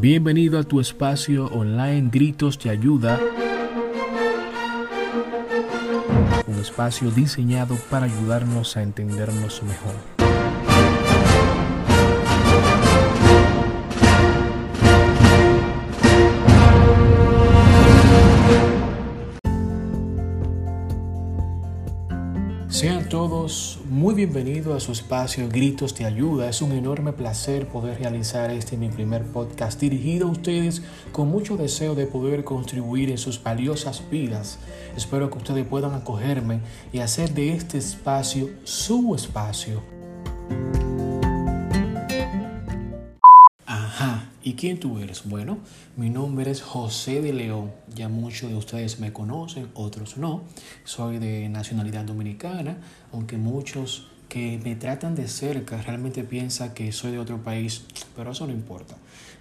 Bienvenido a tu espacio online Gritos de Ayuda. Un espacio diseñado para ayudarnos a entendernos mejor. Sean todos muy bienvenidos a su espacio Gritos de Ayuda. Es un enorme placer poder realizar este mi primer podcast dirigido a ustedes con mucho deseo de poder contribuir en sus valiosas vidas. Espero que ustedes puedan acogerme y hacer de este espacio su espacio. ¿Y quién tú eres? Bueno, mi nombre es José de León. Ya muchos de ustedes me conocen, otros no. Soy de nacionalidad dominicana, aunque muchos que me tratan de cerca realmente piensan que soy de otro país, pero eso no importa.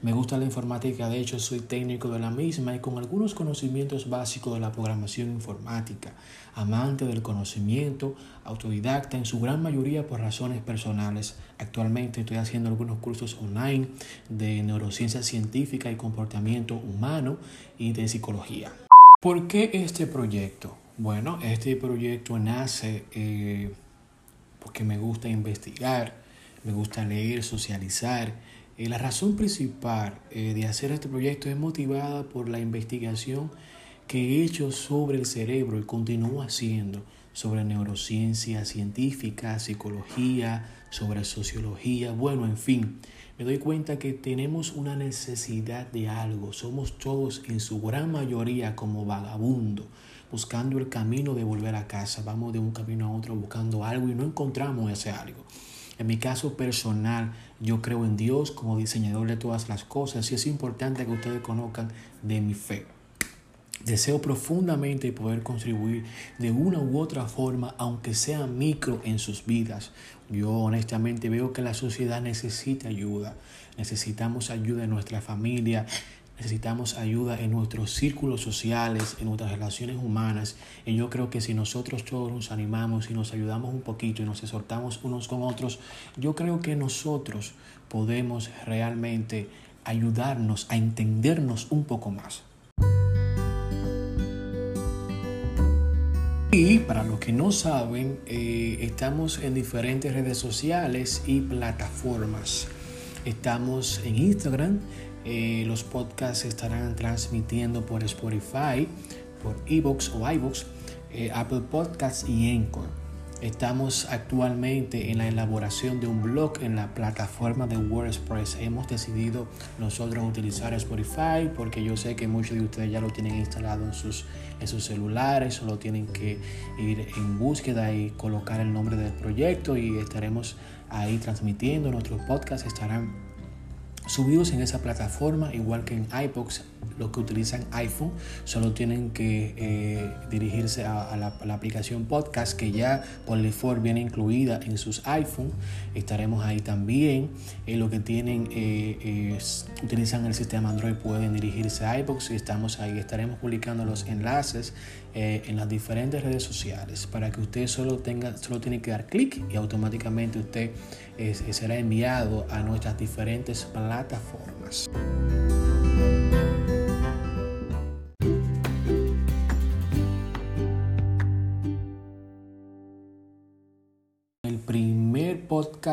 Me gusta la informática, de hecho soy técnico de la misma y con algunos conocimientos básicos de la programación informática, amante del conocimiento, autodidacta en su gran mayoría por razones personales. Actualmente estoy haciendo algunos cursos online de neurociencia científica y comportamiento humano y de psicología. ¿Por qué este proyecto? Bueno, este proyecto nace eh, porque me gusta investigar, me gusta leer, socializar la razón principal eh, de hacer este proyecto es motivada por la investigación que he hecho sobre el cerebro y continúo haciendo sobre neurociencia científica, psicología, sobre sociología, bueno, en fin, me doy cuenta que tenemos una necesidad de algo, somos todos en su gran mayoría como vagabundos, buscando el camino de volver a casa, vamos de un camino a otro buscando algo y no encontramos ese algo. En mi caso personal, yo creo en Dios como diseñador de todas las cosas y es importante que ustedes conozcan de mi fe. Deseo profundamente poder contribuir de una u otra forma, aunque sea micro en sus vidas. Yo honestamente veo que la sociedad necesita ayuda. Necesitamos ayuda en nuestra familia, necesitamos ayuda en nuestros círculos sociales, en nuestras relaciones humanas. Y yo creo que si nosotros todos nos animamos y nos ayudamos un poquito y nos exhortamos unos con otros, yo creo que nosotros podemos realmente ayudarnos a entendernos un poco más. Y para los que no saben, eh, estamos en diferentes redes sociales y plataformas. Estamos en Instagram, eh, los podcasts se estarán transmitiendo por Spotify, por Evox o iVoox, eh, Apple Podcasts y Encore. Estamos actualmente en la elaboración de un blog en la plataforma de WordPress. Hemos decidido nosotros utilizar Spotify porque yo sé que muchos de ustedes ya lo tienen instalado en sus, en sus celulares, solo tienen que ir en búsqueda y colocar el nombre del proyecto y estaremos ahí transmitiendo. Nuestros podcasts estarán subidos en esa plataforma, igual que en iBox, los que utilizan iPhone solo tienen que eh, dirigirse a, la, aplicación podcast que ya por default viene incluida en sus iPhone. Estaremos ahí también. Eh, los que tienen eh, utilizan el sistema Android pueden dirigirse a iBox y estamos ahí. Estaremos publicando los enlaces en las diferentes redes sociales para que usted solo tenga, solo tiene que dar clic y automáticamente usted será enviado a nuestras diferentes plataformas.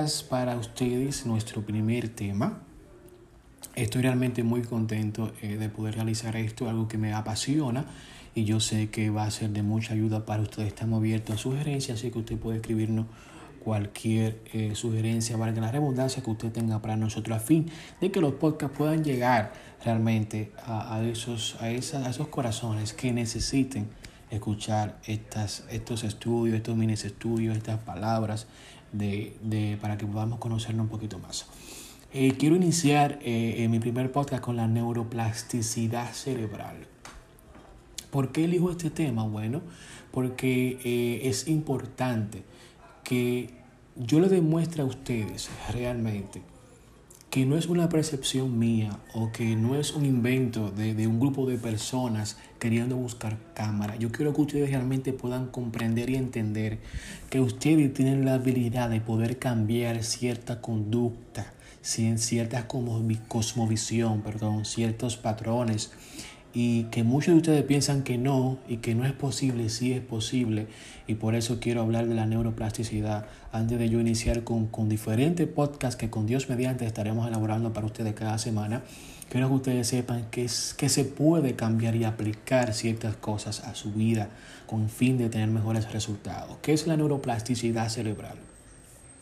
Podcast para ustedes, nuestro primer tema. Estoy realmente muy contento eh, de poder realizar esto, algo que me apasiona y yo sé que va a ser de mucha ayuda para ustedes. Estamos abiertos a sugerencias, así que usted puede escribirnos cualquier eh, sugerencia, valga la redundancia que usted tenga para nosotros a fin de que los podcasts puedan llegar realmente a, esos, a, esos corazones que necesiten escuchar estas, estos estudios, estos mini estudios, estas palabras de, para que podamos conocernos un poquito más. Eh, quiero iniciar eh, mi primer podcast con la neuroplasticidad cerebral. ¿Por qué elijo este tema? Bueno, porque es importante que yo le demuestre a ustedes realmente que no es una percepción mía o que no es un invento de, de, un grupo de personas queriendo buscar cámara. Yo quiero que ustedes realmente puedan comprender y entender que ustedes tienen la habilidad de poder cambiar cierta conducta, cierta cosmovisión, perdón, ciertos patrones y que muchos de ustedes piensan que no y que no es posible, sí es posible y por eso quiero hablar de la neuroplasticidad antes de yo iniciar con, con diferentes podcasts que con Dios mediante estaremos elaborando para ustedes cada semana. Quiero que ustedes sepan que, es, que se puede cambiar y aplicar ciertas cosas a su vida con fin de tener mejores resultados. ¿Qué es la neuroplasticidad cerebral?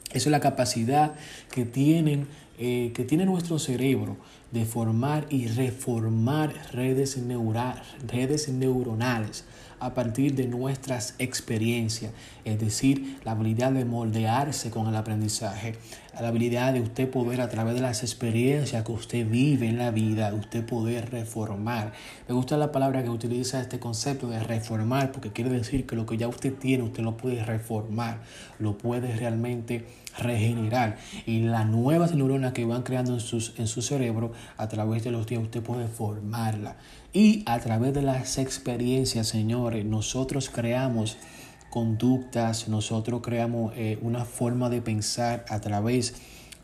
Esa es la capacidad que tienen eh, que tiene nuestro cerebro de formar y reformar redes, redes neuronales a partir de nuestras experiencias, es decir, la habilidad de moldearse con el aprendizaje, la habilidad de usted poder a través de las experiencias que usted vive en la vida, usted poder reformar. Me gusta la palabra que utiliza este concepto de reformar, porque quiere decir que lo que ya usted tiene, usted lo puede reformar, lo puede realmente regenerar. Y las nuevas neuronas que van creando en, sus, en su cerebro, a través de los días, usted puede formarla. Y a través de las experiencias, señores, nosotros creamos conductas, nosotros creamos eh, una forma de pensar a través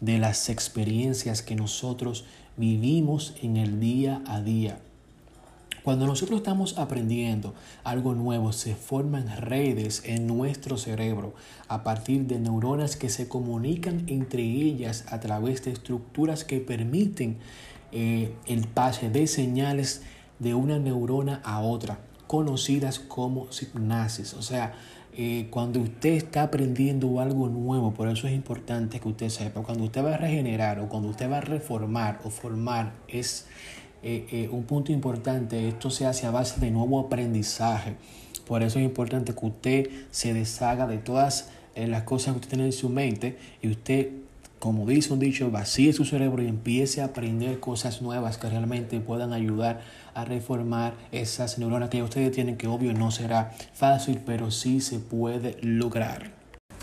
de las experiencias que nosotros vivimos en el día a día. Cuando nosotros estamos aprendiendo algo nuevo, se forman redes en nuestro cerebro a partir de neuronas que se comunican entre ellas a través de estructuras que permiten eh, el pase de señales de una neurona a otra, conocidas como sinapsis. O sea, eh, cuando usted está aprendiendo algo nuevo, por eso es importante que usted sepa, cuando usted va a regenerar o cuando usted va a reformar o formar, es eh, eh, un punto importante, esto se hace a base de nuevo aprendizaje. Por eso es importante que usted se deshaga de todas las cosas que usted tiene en su mente y usted como dice un dicho, vacíe su cerebro y empiece a aprender cosas nuevas que realmente puedan ayudar a reformar esas neuronas que ustedes tienen, que obvio no será fácil, pero sí se puede lograr.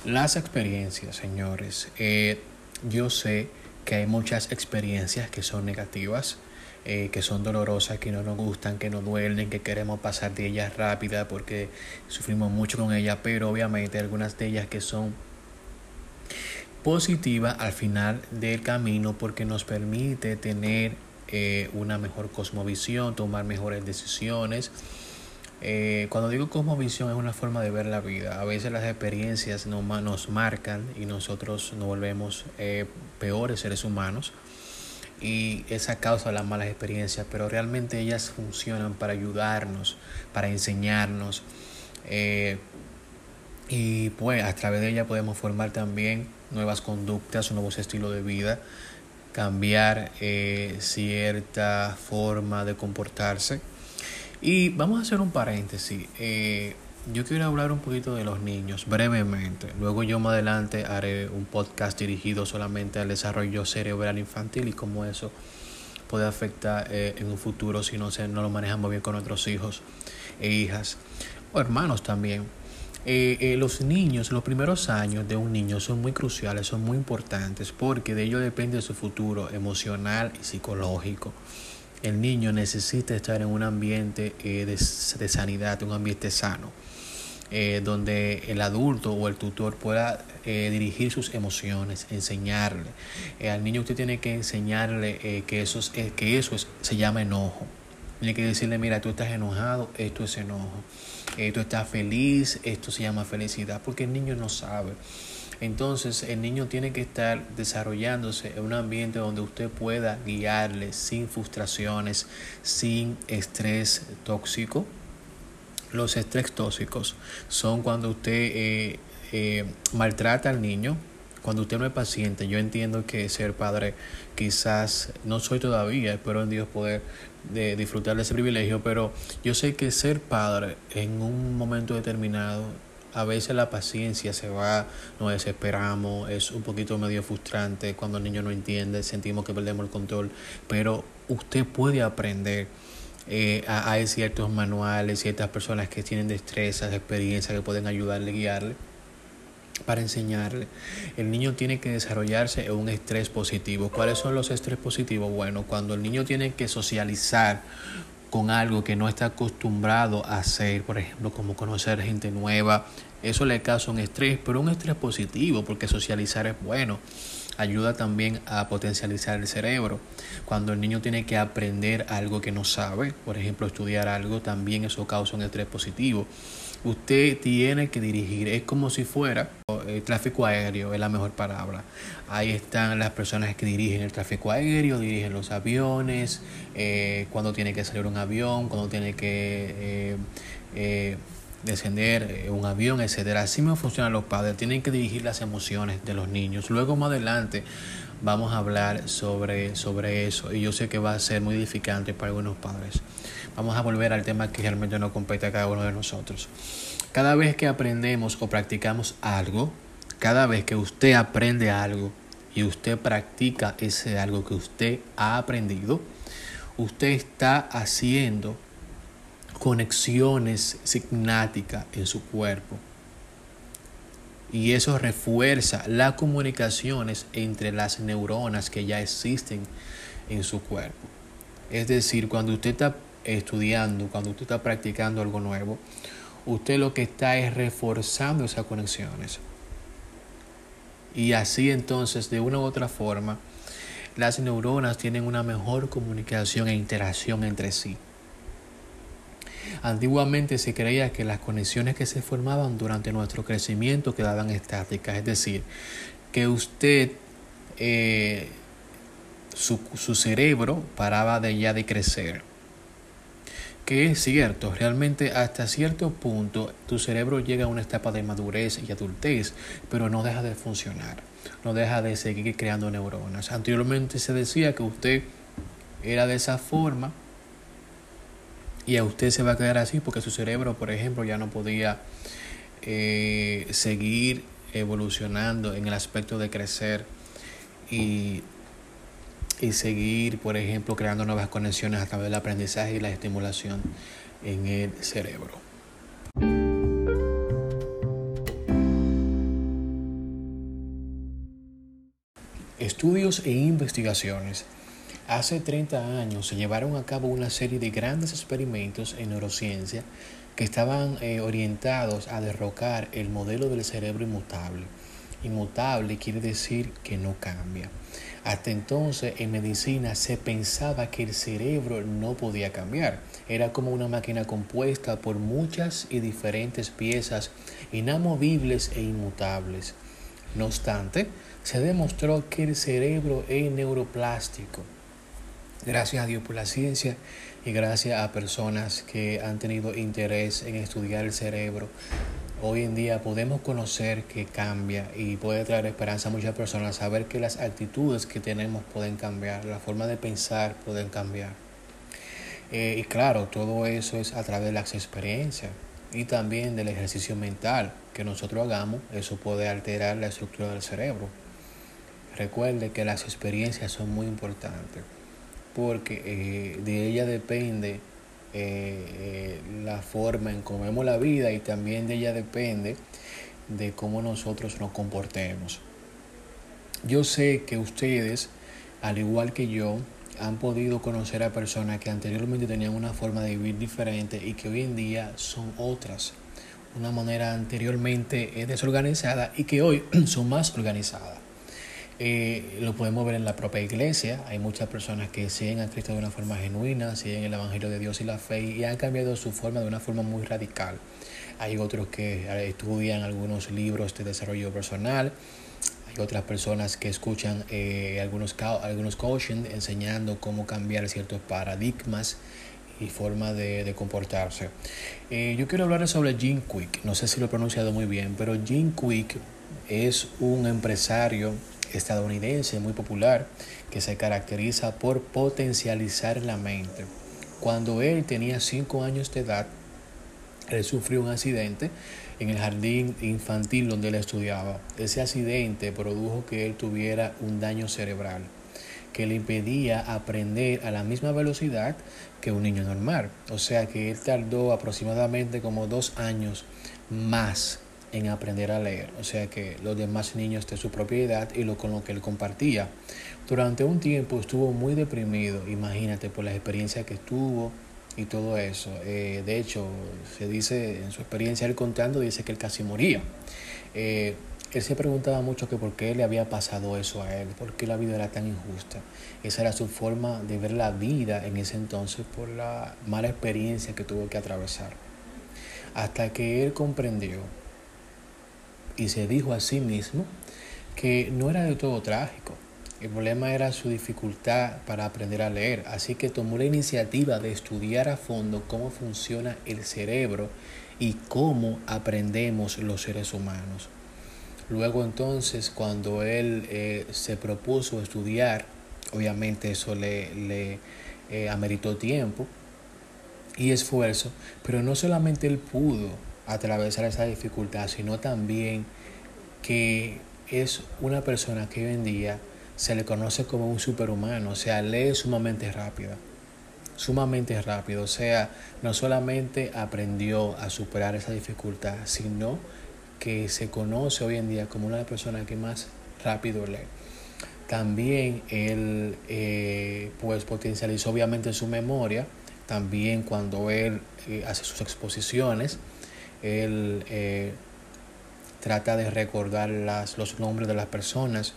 Las experiencias, señores. Eh, yo sé que hay muchas experiencias que son negativas, eh, que son dolorosas, que no nos gustan, que nos duelen, que queremos pasar de ellas rápida porque sufrimos mucho con ellas, pero obviamente algunas de ellas que son positiva al final del camino porque nos permite tener eh, una mejor cosmovisión, tomar mejores decisiones. Eh, cuando digo cosmovisión es una forma de ver la vida. A veces las experiencias no, nos marcan y nosotros nos volvemos eh, peores seres humanos y esa causa las malas experiencias, pero realmente ellas funcionan para ayudarnos, para enseñarnos. Y pues a través de ellas podemos formar también nuevas conductas, nuevos estilos de vida, cambiar eh, cierta forma de comportarse. Y vamos a hacer un paréntesis. Eh, yo quiero hablar un poquito de los niños, brevemente. Luego yo más adelante haré un podcast dirigido solamente al desarrollo cerebral infantil y cómo eso puede afectar eh, en un futuro si no, se, no lo manejamos bien con nuestros hijos e hijas o hermanos también. Eh, eh, los niños, los primeros años de un niño son muy cruciales, son muy importantes porque de ello depende su futuro emocional y psicológico. El niño necesita estar en un ambiente eh, de, sanidad, un ambiente sano, donde el adulto o el tutor pueda dirigir sus emociones, enseñarle. al niño usted tiene que enseñarle que eso, que eso se llama enojo. Tiene que decirle, mira, tú estás enojado, esto es enojo eh, tú feliz, esto se llama felicidad, porque el niño no sabe. Entonces el niño tiene que estar desarrollándose en un ambiente donde usted pueda guiarle sin frustraciones, sin estrés tóxico. Los estrés tóxicos son cuando usted eh, eh, maltrata al niño, cuando usted no es paciente. Yo entiendo que ser padre quizás no soy todavía, espero en Dios poder de disfrutar de ese privilegio, pero yo sé que ser padre en un momento determinado, a veces la paciencia se va, nos desesperamos, es un poquito medio frustrante cuando el niño no entiende, sentimos que perdemos el control, pero usted puede aprender. Eh, hay ciertos manuales, ciertas personas que tienen destrezas, experiencias que pueden ayudarle, guiarle para enseñarle. El niño tiene que desarrollarse en un estrés positivo. ¿Cuáles son los estrés positivos? Bueno, cuando el niño tiene que socializar con algo que no está acostumbrado a hacer, por ejemplo, como conocer gente nueva, eso le causa un estrés, pero un estrés positivo, porque socializar es bueno. Ayuda también a potencializar el cerebro. Cuando el niño tiene que aprender algo que no sabe, por ejemplo, estudiar algo, también eso causa un estrés positivo usted tiene que dirigir. Es como si fuera el tráfico aéreo, es la mejor palabra. Ahí están las personas que dirigen el tráfico aéreo, dirigen los aviones, eh, cuando tiene que salir un avión, cuando tiene que eh, eh, descender un avión, etcétera. Así me funcionan los padres. Tienen que dirigir las emociones de los niños. Luego más adelante vamos a hablar sobre, sobre eso y yo sé que va a ser muy edificante para algunos padres vamos a volver al tema que realmente nos compete a cada uno de nosotros. Cada vez que aprendemos o practicamos algo, cada vez que usted aprende algo y usted practica ese algo que usted ha aprendido, usted está haciendo conexiones signáticas en su cuerpo. Y eso refuerza las comunicaciones entre las neuronas que ya existen en su cuerpo. Es decir, cuando usted está estudiando, cuando usted está practicando algo nuevo, usted lo que está es reforzando esas conexiones. Y así entonces, de una u otra forma, las neuronas tienen una mejor comunicación e interacción entre sí. Antiguamente se creía que las conexiones que se formaban durante nuestro crecimiento quedaban estáticas, es decir, que usted, eh, su, su cerebro paraba de ya de crecer que es cierto, realmente hasta cierto punto tu cerebro llega a una etapa de madurez y adultez, pero no deja de funcionar, no deja de seguir creando neuronas. Anteriormente se decía que usted era de esa forma y a usted se va a quedar así porque su cerebro, por ejemplo, ya no podía eh, seguir evolucionando en el aspecto de crecer y y seguir, por ejemplo, creando nuevas conexiones a través del aprendizaje y la estimulación en el cerebro. Estudios e investigaciones. Hace 30 años se llevaron a cabo una serie de grandes experimentos en neurociencia que estaban eh, orientados a derrocar el modelo del cerebro inmutable. Inmutable quiere decir que no cambia. Hasta entonces en medicina se pensaba que el cerebro no podía cambiar. Era como una máquina compuesta por muchas y diferentes piezas inamovibles e inmutables. No obstante, se demostró que el cerebro es neuroplástico. Gracias a Dios por la ciencia y gracias a personas que han tenido interés en estudiar el cerebro hoy en día podemos conocer que cambia y puede traer esperanza a muchas personas, saber que las actitudes que tenemos pueden cambiar, la forma de pensar pueden cambiar. Eh, y claro, todo eso es a través de las experiencias y también del ejercicio mental que nosotros hagamos, eso puede alterar la estructura del cerebro. Recuerde que las experiencias son muy importantes porque eh, de ella depende eh, eh, la forma en cómo vemos la vida y también de ella depende de cómo nosotros nos comportemos. Yo sé que ustedes, al igual que yo, han podido conocer a personas que anteriormente tenían una forma de vivir diferente y que hoy en día son otras. Una manera anteriormente desorganizada y que hoy son más organizadas. Eh, lo podemos ver en la propia iglesia. Hay muchas personas que siguen a Cristo de una forma genuina, siguen el Evangelio de Dios y la fe y han cambiado su forma de una forma muy radical. Hay otros que eh, estudian algunos libros de desarrollo personal. Hay otras personas que escuchan eh, algunos, algunos coaching enseñando cómo cambiar ciertos paradigmas y forma de, de comportarse. yo quiero hablar sobre Jim Quick. No sé si lo he pronunciado muy bien, pero Jim Quick es un empresario estadounidense muy popular que se caracteriza por potencializar la mente. Cuando él tenía 5 años de edad, él sufrió un accidente en el jardín infantil donde él estudiaba. Ese accidente produjo que él tuviera un daño cerebral que le impedía aprender a la misma velocidad que un niño normal. O sea que él tardó aproximadamente como dos años más en aprender a leer, o sea que los demás niños de su propiedad y lo con lo que él compartía. Durante un tiempo estuvo muy deprimido, imagínate, por la experiencia que tuvo y todo eso. Eh, de hecho, se dice en su experiencia, él contando, dice que él casi moría. Eh, él se preguntaba mucho que por qué le había pasado eso a él, por qué la vida era tan injusta. Esa era su forma de ver la vida en ese entonces por la mala experiencia que tuvo que atravesar. Hasta que él comprendió y se dijo a sí mismo que no era de todo trágico. El problema era su dificultad para aprender a leer, así que tomó la iniciativa de estudiar a fondo cómo funciona el cerebro y cómo aprendemos los seres humanos. Luego entonces, cuando él eh, se propuso estudiar, obviamente eso le, le eh, ameritó tiempo y esfuerzo, pero no solamente él pudo atravesar esa dificultad, sino también que es una persona que hoy en día se le conoce como un superhumano, o sea, lee sumamente rápido, sumamente rápido, o sea, no solamente aprendió a superar esa dificultad, sino que se conoce hoy en día como una de las personas que más rápido lee. También él eh, pues potencializó obviamente su memoria, también cuando él eh, hace sus exposiciones, él eh, trata de recordar las, los nombres de las personas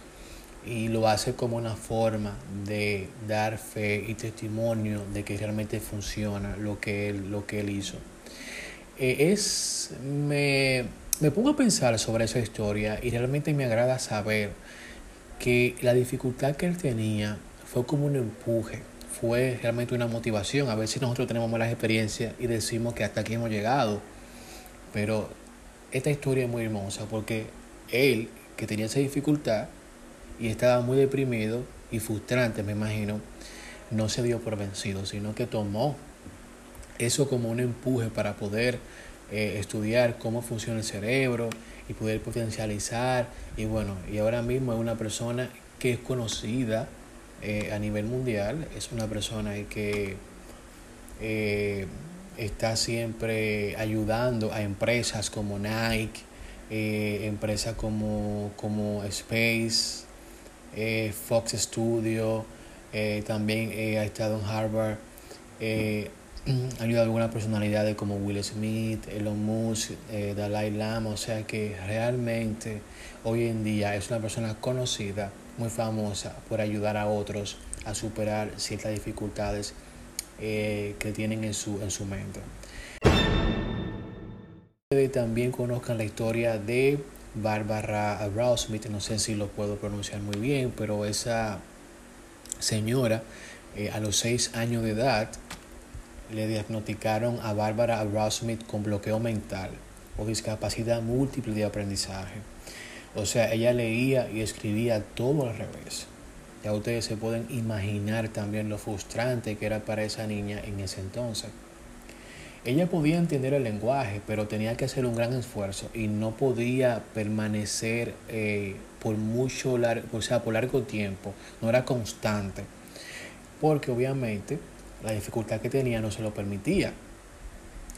y lo hace como una forma de dar fe y testimonio de que realmente funciona lo que él, lo que él hizo. es, me, me pongo a pensar sobre esa historia y realmente me agrada saber que la dificultad que él tenía fue como un empuje, fue realmente una motivación. A veces nosotros tenemos malas experiencias y decimos que hasta aquí hemos llegado, pero esta historia es muy hermosa porque él, que tenía esa dificultad y estaba muy deprimido y frustrante, me imagino, no se dio por vencido, sino que tomó eso como un empuje para poder eh, estudiar cómo funciona el cerebro y poder potencializar. Y bueno, y ahora mismo es una persona que es conocida eh, a nivel mundial, es una persona que eh, está siempre ayudando a empresas como Nike, empresas como, como Space, Fox Studio, también ha estado en Harvard. Mm, ayuda a algunas personalidades como Will Smith, Elon Musk, eh, Dalai Lama, o sea que realmente hoy en día es una persona conocida, muy famosa por ayudar a otros a superar ciertas dificultades eh, que tienen en su, en su mente. También conozcan la historia de Barbara Smith, no sé si lo puedo pronunciar muy bien, pero esa señora eh, a los seis años de edad le diagnosticaron a Bárbara Smith con bloqueo mental o discapacidad múltiple de aprendizaje. O sea, ella leía y escribía todo al revés. Ya ustedes se pueden imaginar también lo frustrante que era para esa niña en ese entonces. Ella podía entender el lenguaje, pero tenía que hacer un gran esfuerzo y no podía permanecer eh, por mucho largo, o sea, por largo tiempo. No era constante, porque obviamente la dificultad que tenía no se lo permitía.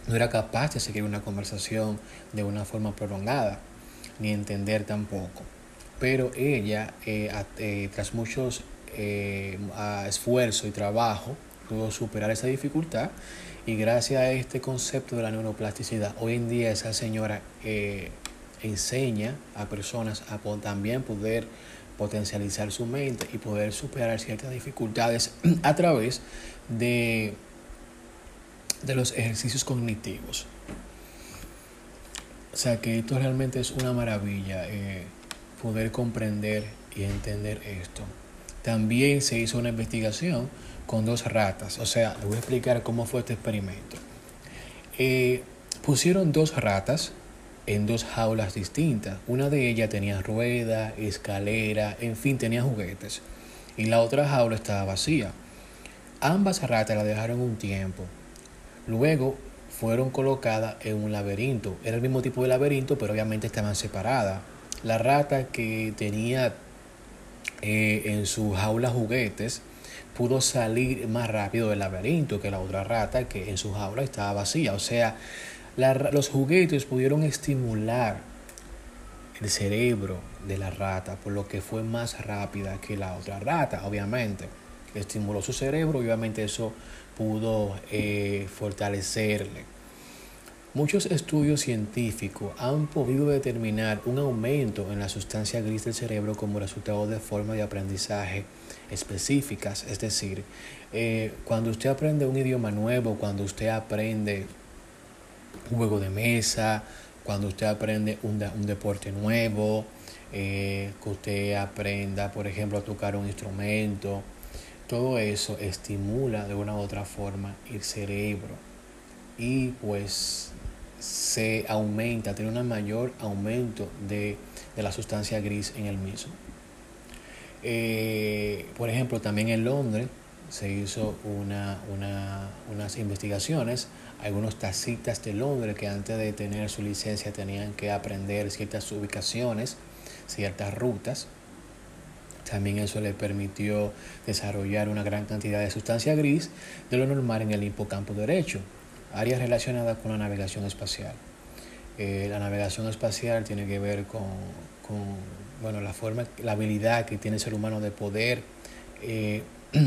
No era capaz de seguir una conversación de una forma prolongada, ni entender tampoco. Pero ella, eh, eh, tras muchos eh, esfuerzo y trabajo, pudo superar esa dificultad y gracias a este concepto de la neuroplasticidad, hoy en día esa señora enseña a personas a también poder potencializar su mente y poder superar ciertas dificultades a través de, de los ejercicios cognitivos. O sea que esto realmente es una maravilla, poder comprender y entender esto. También se hizo una investigación con dos ratas. O sea, les voy a explicar cómo fue este experimento. Eh, pusieron dos ratas en dos jaulas distintas. Una de ellas tenía rueda, escalera, en fin, tenía juguetes. Y la otra jaula estaba vacía. Ambas ratas la dejaron un tiempo. Luego fueron colocadas en un laberinto. Era el mismo tipo de laberinto, pero obviamente estaban separadas. La rata que tenía eh, en su jaula juguetes pudo salir más rápido del laberinto que la otra rata que en su jaula estaba vacía. O sea, los juguetes pudieron estimular el cerebro de la rata, por lo que fue más rápida que la otra rata, obviamente. Estimuló su cerebro, obviamente eso pudo eh, fortalecerle. Muchos estudios científicos han podido determinar un aumento en la sustancia gris del cerebro como resultado de formas de aprendizaje específicas. Es decir, eh, cuando usted aprende un idioma nuevo, cuando usted aprende juego de mesa, cuando usted aprende un, deporte nuevo, eh, que usted aprenda, por ejemplo, a tocar un instrumento, todo eso estimula de una u otra forma el cerebro y pues se aumenta, tiene un mayor aumento de, la sustancia gris en el mismo. Eh, por ejemplo, también en Londres se hizo unas investigaciones algunos taxistas de Londres que antes de tener su licencia tenían que aprender ciertas ubicaciones, ciertas rutas. También eso le permitió desarrollar una gran cantidad de sustancia gris de lo normal en el hipocampo derecho, áreas relacionadas con la navegación espacial. Eh, la navegación espacial tiene que ver con, bueno, la, forma, la habilidad que tiene el ser humano de poder eh,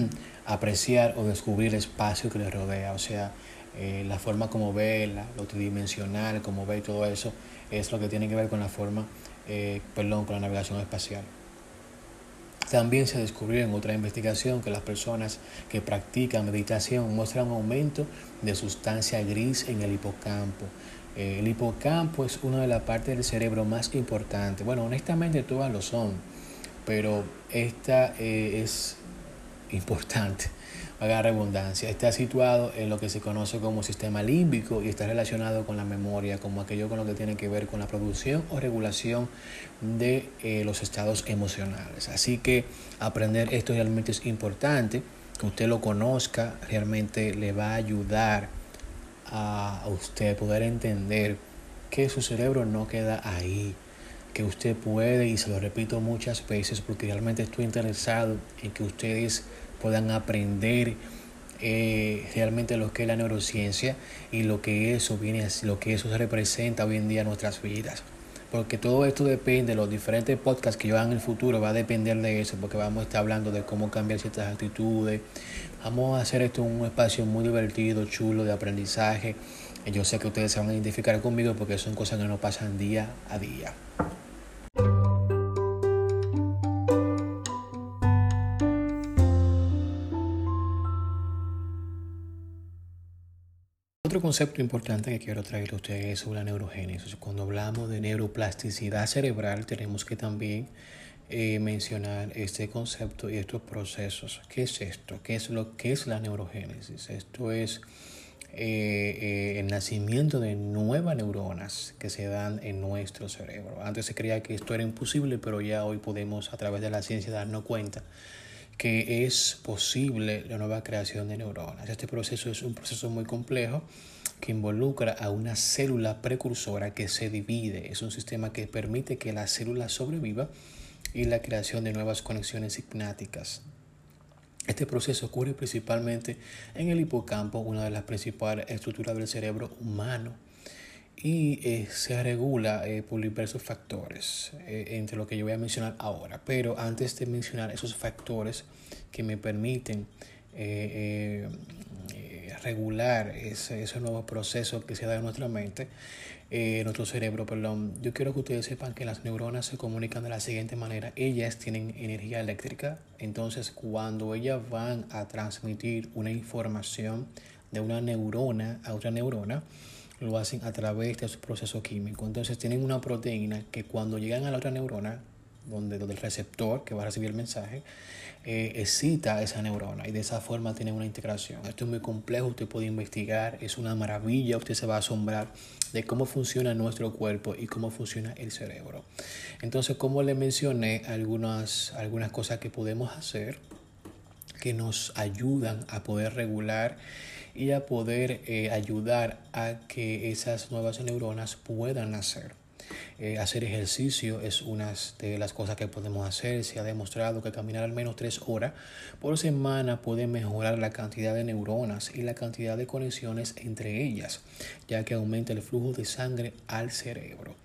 apreciar o descubrir el espacio que le rodea. O sea, eh, la forma como ve, la, lo tridimensional, como ve todo eso, es lo que tiene que ver con la forma, perdón, con la navegación espacial. También se descubrió en otra investigación que las personas que practican meditación muestran un aumento de sustancia gris en el hipocampo. Eh, el hipocampo es una de las partes del cerebro más importantes. Bueno, honestamente todas lo son, pero esta es importante haga redundancia, está situado en lo que se conoce como sistema límbico y está relacionado con la memoria, como aquello con lo que tiene que ver con la producción o regulación de eh, los estados emocionales. Así que aprender esto realmente es importante, que usted lo conozca, realmente le va a ayudar a usted poder entender que su cerebro no queda ahí, que usted puede, y se lo repito muchas veces porque realmente estoy interesado en que ustedes puedan aprender eh, realmente lo que es la neurociencia y lo que eso viene, lo que eso representa hoy en día en nuestras vidas. Porque todo esto depende, los diferentes podcasts que yo haga en el futuro va a depender de eso, porque vamos a estar hablando de cómo cambiar ciertas actitudes. Vamos a hacer esto un espacio muy divertido, chulo, de aprendizaje. Yo sé que ustedes se van a identificar conmigo porque son cosas que no pasan día a día. Concepto importante que quiero traer a ustedes es sobre la neurogénesis. Cuando hablamos de neuroplasticidad cerebral, tenemos que también eh, mencionar este concepto y estos procesos. ¿Qué es esto? ¿Qué es lo que es la neurogénesis? Esto es eh, eh, el nacimiento de nuevas neuronas que se dan en nuestro cerebro. Antes se creía que esto era imposible, pero ya hoy podemos a través de la ciencia darnos cuenta que es posible la nueva creación de neuronas. Este proceso es un proceso muy complejo que involucra a una célula precursora que se divide. Es un sistema que permite que la célula sobreviva y la creación de nuevas conexiones hipnáticas. Este proceso ocurre principalmente en el hipocampo, una de las principales estructuras del cerebro humano y eh, se regula eh, por diversos factores, eh, entre lo que yo voy a mencionar ahora. Pero antes de mencionar esos factores que me permiten regular ese, ese, nuevo proceso que se da en nuestra mente, en nuestro cerebro, perdón, yo quiero que ustedes sepan que las neuronas se comunican de la siguiente manera. Ellas tienen energía eléctrica, entonces cuando ellas van a transmitir una información de una neurona a otra neurona, lo hacen a través de su proceso químico. Entonces tienen una proteína que cuando llegan a la otra neurona, donde, el receptor que va a recibir el mensaje, eh, excita esa neurona y de esa forma tienen una integración. Esto es muy complejo, usted puede investigar, es una maravilla, usted se va a asombrar de cómo funciona nuestro cuerpo y cómo funciona el cerebro. Entonces, como le mencioné, algunas, algunas cosas que podemos hacer que nos ayudan a poder regular y a poder eh, ayudar a que esas nuevas neuronas puedan nacer. Eh, hacer ejercicio es una de las cosas que podemos hacer. Se ha demostrado que caminar al menos tres horas por semana puede mejorar la cantidad de neuronas y la cantidad de conexiones entre ellas, ya que aumenta el flujo de sangre al cerebro.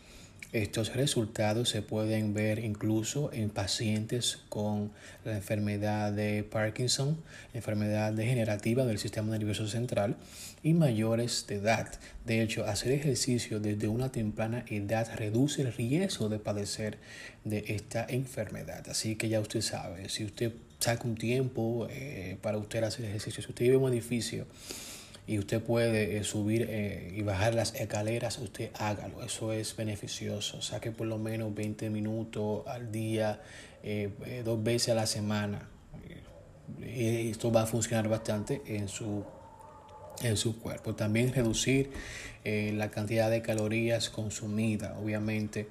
Estos resultados se pueden ver incluso en pacientes con la enfermedad de Parkinson, enfermedad degenerativa del sistema nervioso central y mayores de edad. De hecho, hacer ejercicio desde una temprana edad reduce el riesgo de padecer de esta enfermedad. Así que ya usted sabe, si usted saca un tiempo eh, para usted hacer ejercicio, si usted vive en un edificio, y usted puede eh, subir eh, y bajar las escaleras, usted hágalo. Eso es beneficioso. Saque por lo menos 20 minutos al día, eh, dos veces a la semana. Y esto va a funcionar bastante en su, en su cuerpo. También reducir la cantidad de calorías consumidas. Obviamente,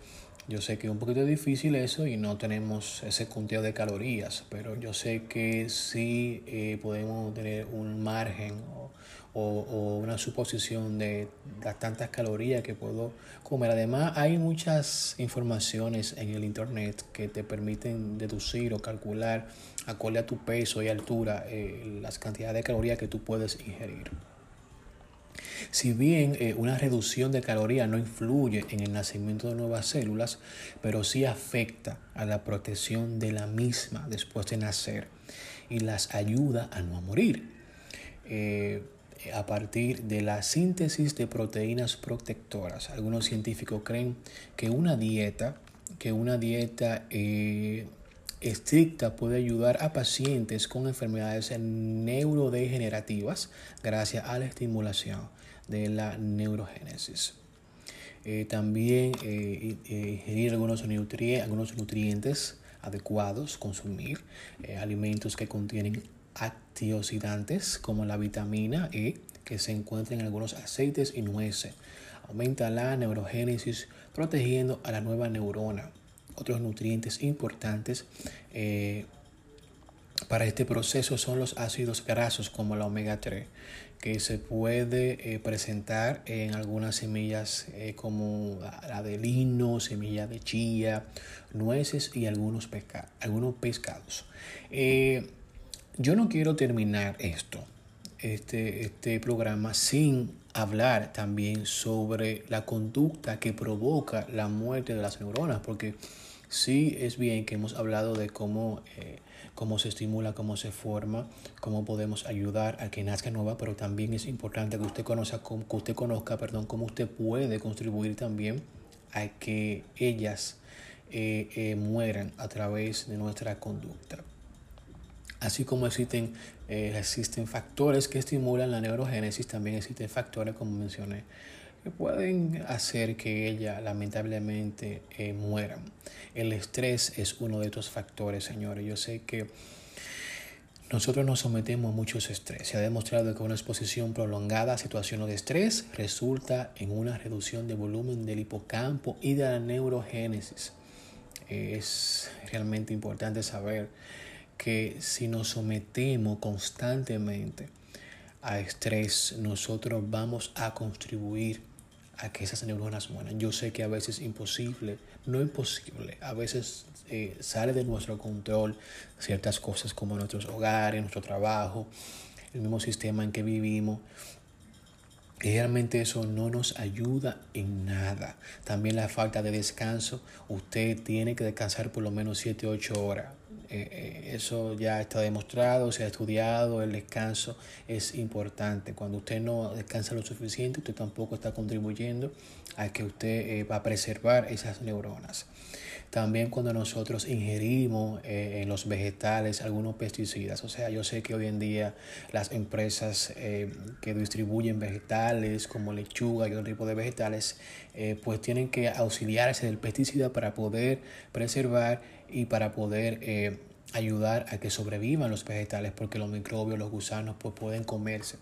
yo sé que es un poquito difícil eso y no tenemos ese conteo de calorías, pero yo sé que sí podemos tener un margen o, una suposición de las tantas calorías que puedo comer. Además, hay muchas informaciones en el Internet que te permiten deducir o calcular acorde a tu peso y altura eh, las cantidades de calorías que tú puedes ingerir. Si bien eh, una reducción de calorías no influye en el nacimiento de nuevas células, pero sí afecta a la protección de la misma después de nacer y las ayuda a no morir. Eh, a partir de la síntesis de proteínas protectoras. Algunos científicos creen que una dieta, que una dieta eh, estricta puede ayudar a pacientes con enfermedades neurodegenerativas gracias a la estimulación de la neurogénesis. Eh, también eh, ingerir algunos, algunos nutrientes adecuados, consumir alimentos que contienen antioxidantes como la vitamina E que se encuentra en algunos aceites y nueces. Aumenta la neurogénesis protegiendo a la nueva neurona. Otros nutrientes importantes eh, para este proceso son los ácidos grasos como la omega 3 que se puede eh, presentar en algunas semillas eh, como la de lino, semilla de chía, nueces y algunos, algunos pescados. Yo no quiero terminar esto, este, este programa, sin hablar también sobre la conducta que provoca la muerte de las neuronas, porque sí es bien que hemos hablado de cómo, eh, cómo se estimula, cómo se forma, cómo podemos ayudar a que nazca nueva, pero también es importante que usted conozca, que usted conozca perdón, cómo usted puede contribuir también a que ellas eh, eh, mueran a través de nuestra conducta. Así como existen, eh, existen factores que estimulan la neurogénesis, también existen factores, como mencioné, que pueden hacer que ella lamentablemente eh, muera. El estrés es uno de estos factores, señores. Yo sé que nosotros nos sometemos a muchos estrés. Se ha demostrado que una exposición prolongada a situaciones de estrés resulta en una reducción de volumen del hipocampo y de la neurogénesis. Es realmente importante saber que si nos sometemos constantemente a estrés, nosotros vamos a contribuir a que esas neuronas mueran. Yo sé que a veces es imposible, no imposible, a veces eh, sale de nuestro control ciertas cosas como nuestros hogares, nuestro trabajo, el mismo sistema en que vivimos. realmente eso no nos ayuda en nada. También la falta de descanso. Usted tiene que descansar por lo menos 7, 8 horas eh, eh, eso ya está demostrado, se ha estudiado, el descanso es importante. Cuando usted no descansa lo suficiente, usted tampoco está contribuyendo a que usted eh, va a preservar esas neuronas. También cuando nosotros ingerimos en los vegetales algunos pesticidas, o sea, yo sé que hoy en día las empresas que distribuyen vegetales como lechuga y otro tipo de vegetales, pues tienen que auxiliarse del pesticida para poder preservar y para poder eh, ayudar a que sobrevivan los vegetales porque los microbios, los gusanos pues pueden comerse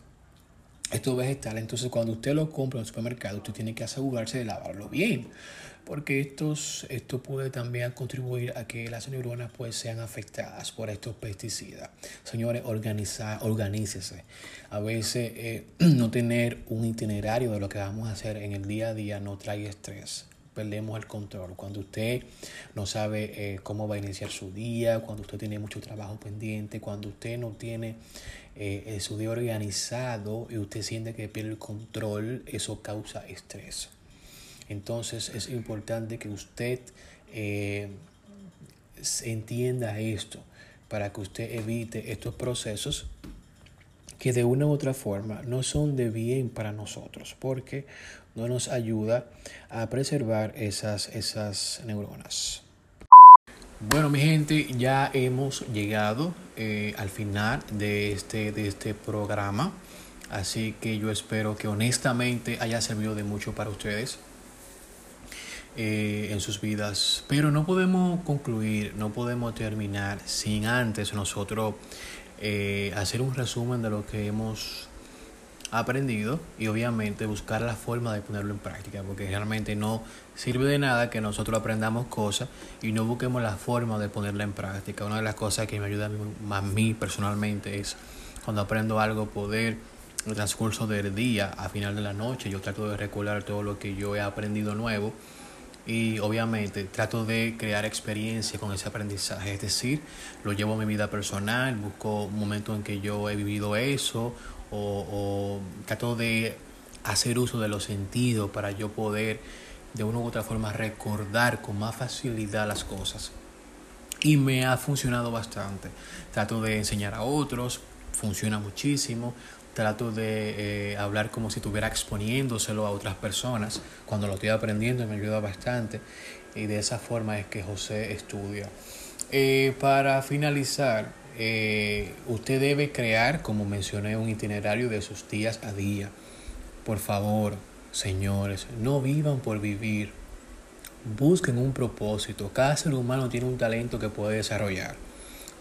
estos vegetales. Entonces cuando usted lo compra en el supermercado usted tiene que asegurarse de lavarlo bien porque estos, esto puede también contribuir a que las neuronas pues sean afectadas por estos pesticidas. Señores, organícese. A veces eh, no tener un itinerario de lo que vamos a hacer en el día a día no trae estrés perdemos el control. Cuando usted no sabe eh, cómo va a iniciar su día, cuando usted tiene mucho trabajo pendiente, cuando usted no tiene eh, su día organizado y usted siente que pierde el control, eso causa estrés. Entonces es importante que usted eh, entienda esto para que usted evite estos procesos que de una u otra forma no son de bien para nosotros porque no nos ayuda a preservar esas, esas neuronas. Bueno, mi gente, ya hemos llegado eh, al final de este, de este programa. Así que yo espero que honestamente haya servido de mucho para ustedes eh, en sus vidas. Pero no podemos concluir, no podemos terminar sin antes nosotros eh, hacer un resumen de lo que hemos aprendido y obviamente buscar la forma de ponerlo en práctica, porque realmente no sirve de nada que nosotros aprendamos cosas y no busquemos la forma de ponerla en práctica. Una de las cosas que me ayuda a mí, personalmente es cuando aprendo algo poder en el transcurso del día, a final de la noche, yo trato de recordar todo lo que yo he aprendido nuevo y obviamente trato de crear experiencia con ese aprendizaje, es decir, lo llevo a mi vida personal, busco un momento en que yo he vivido eso o, trato de hacer uso de los sentidos para yo poder de una u otra forma recordar con más facilidad las cosas. Y me ha funcionado bastante. Trato de enseñar a otros, funciona muchísimo. Trato de eh, hablar como si estuviera exponiéndoselo a otras personas. Cuando lo estoy aprendiendo me ayuda bastante. Y de esa forma es que José estudia. Eh, para finalizar, eh, usted debe crear, como mencioné, un itinerario de sus días a día. Por favor, señores, no vivan por vivir. Busquen un propósito. Cada ser humano tiene un talento que puede desarrollar.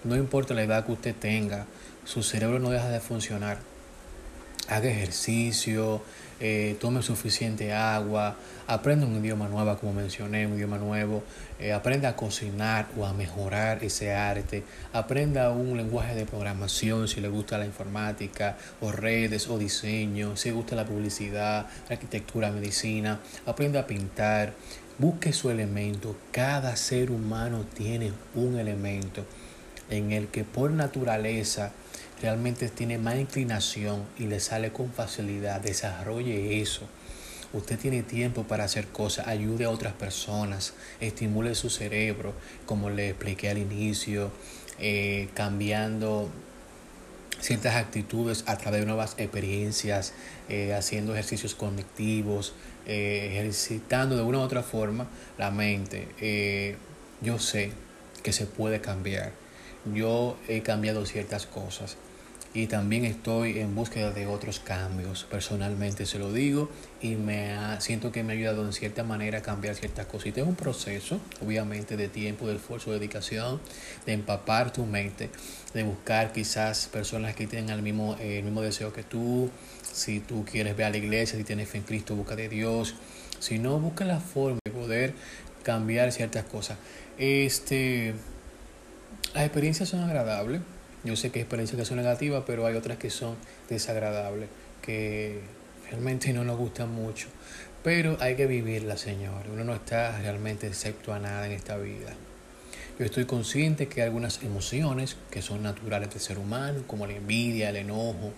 No importa la edad que usted tenga, su cerebro no deja de funcionar. Haga ejercicio, eh, tome suficiente agua, aprenda un idioma nuevo, como mencioné, un idioma nuevo, eh, aprenda a cocinar o a mejorar ese arte, aprenda un lenguaje de programación si le gusta la informática o redes o diseño, si le gusta la publicidad, arquitectura, medicina, aprenda a pintar, busque su elemento, cada ser humano tiene un elemento en el que por naturaleza realmente tiene más inclinación y le sale con facilidad, desarrolle eso. Usted tiene tiempo para hacer cosas, ayude a otras personas, estimule su cerebro, como le expliqué al inicio, eh, cambiando ciertas actitudes a través de nuevas experiencias, eh, haciendo ejercicios conectivos, eh, ejercitando de una u otra forma la mente. yo sé que se puede cambiar. Yo he cambiado ciertas cosas y también estoy en búsqueda de otros cambios. Personalmente se lo digo y me siento que me ha ayudado en cierta manera a cambiar ciertas cosas. Y es un proceso, obviamente, de tiempo, de esfuerzo, de dedicación, de empapar tu mente, de buscar quizás personas que tengan el mismo, eh, el mismo deseo que tú. Si tú quieres ver a la iglesia, si tienes fe en Cristo, busca de Dios. Si no, busca la forma de poder cambiar ciertas cosas. Este, las experiencias son agradables yo sé que hay experiencias que son negativas, pero hay otras que son desagradables, que realmente no nos gustan mucho. Pero hay que vivirla, Señor. Uno no está realmente excepto a nada en esta vida. Yo estoy consciente que hay algunas emociones que son naturales del ser humano, como la envidia, el enojo,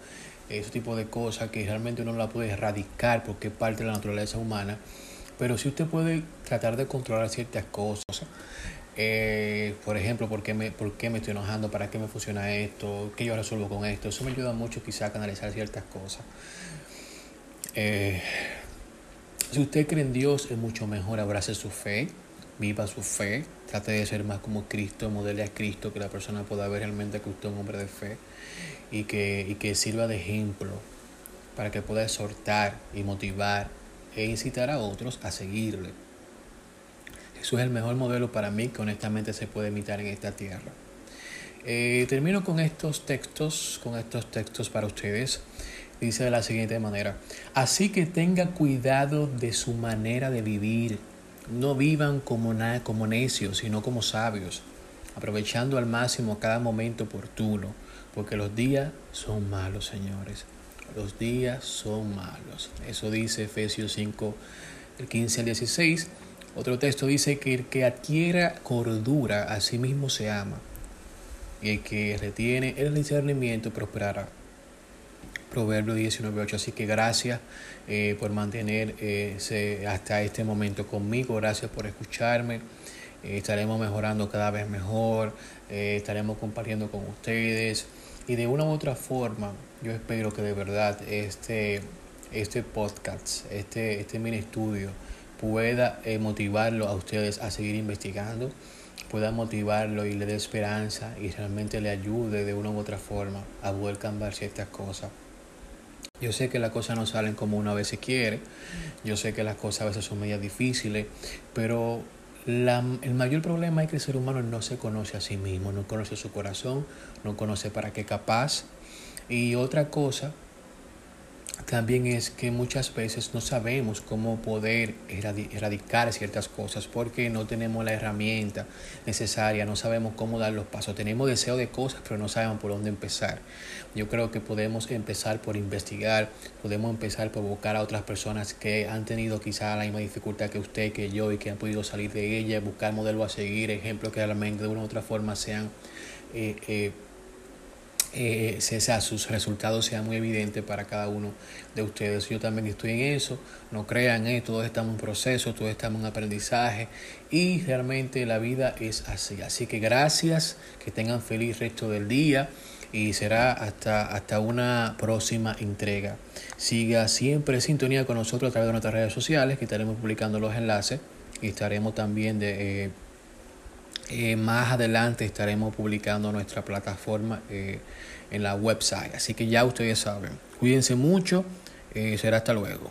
ese tipo de cosas que realmente uno no la puede erradicar porque es parte de la naturaleza humana. Pero si usted puede tratar de controlar ciertas cosas, eh, por ejemplo, ¿por qué, me, ¿por qué me estoy enojando? ¿Para qué me funciona esto? ¿Qué yo resuelvo con esto? Eso me ayuda mucho quizá a canalizar ciertas cosas. Eh, si usted cree en Dios, es mucho mejor abrace su fe, viva su fe, trate de ser más como Cristo, modele a Cristo, que la persona pueda ver realmente que usted es un hombre de fe y que, y que sirva de ejemplo para que pueda exhortar y motivar e incitar a otros a seguirle. Eso es el mejor modelo para mí que honestamente se puede imitar en esta tierra. Eh, termino con estos textos, con estos textos para ustedes. Dice de la siguiente manera, así que tenga cuidado de su manera de vivir. No vivan como, como necios, sino como sabios, aprovechando al máximo cada momento oportuno, porque los días son malos, señores. Los días son malos. Eso dice Efesios 5, el 15 al 16. Otro texto dice que el que adquiera cordura a sí mismo se ama, y el que retiene el discernimiento prosperará. Proverbio 19.8. Así que gracias eh, por mantenerse hasta este momento conmigo. Gracias por escucharme. estaremos mejorando cada vez mejor. estaremos compartiendo con ustedes. Y de una u otra forma, yo espero que de verdad este, este podcast, este, este mini estudio, pueda motivarlo a ustedes a seguir investigando pueda motivarlo y le dé esperanza y realmente le ayude de una u otra forma a poder cambiar ciertas cosas. Yo sé que las cosas no salen como uno a veces quiere, yo sé que las cosas a veces son medias difíciles, pero el mayor problema es que el ser humano no se conoce a sí mismo, no conoce su corazón, no conoce para qué capaz. Y otra cosa también es que muchas veces no sabemos cómo poder erradicar ciertas cosas porque no tenemos la herramienta necesaria, no sabemos cómo dar los pasos. Tenemos deseo de cosas, pero no sabemos por dónde empezar. Yo creo que podemos empezar por investigar, podemos empezar por buscar a otras personas que han tenido quizá la misma dificultad que usted, que yo, y que han podido salir de ella, buscar modelos a seguir, ejemplos que realmente de una u otra forma sean... Eh, eh, eh, sea, sus resultados sean muy evidentes para cada uno de ustedes. Yo también estoy en eso, no crean, eh, todos estamos en proceso, todos estamos en aprendizaje y realmente la vida es así. Así que gracias, que tengan feliz resto del día y será hasta, hasta una próxima entrega. Siga siempre en sintonía con nosotros a través de nuestras redes sociales, que estaremos publicando los enlaces y estaremos también de... Eh, eh, más adelante estaremos publicando nuestra plataforma en la website. Así que ya ustedes saben. Cuídense mucho. Eh, será hasta luego.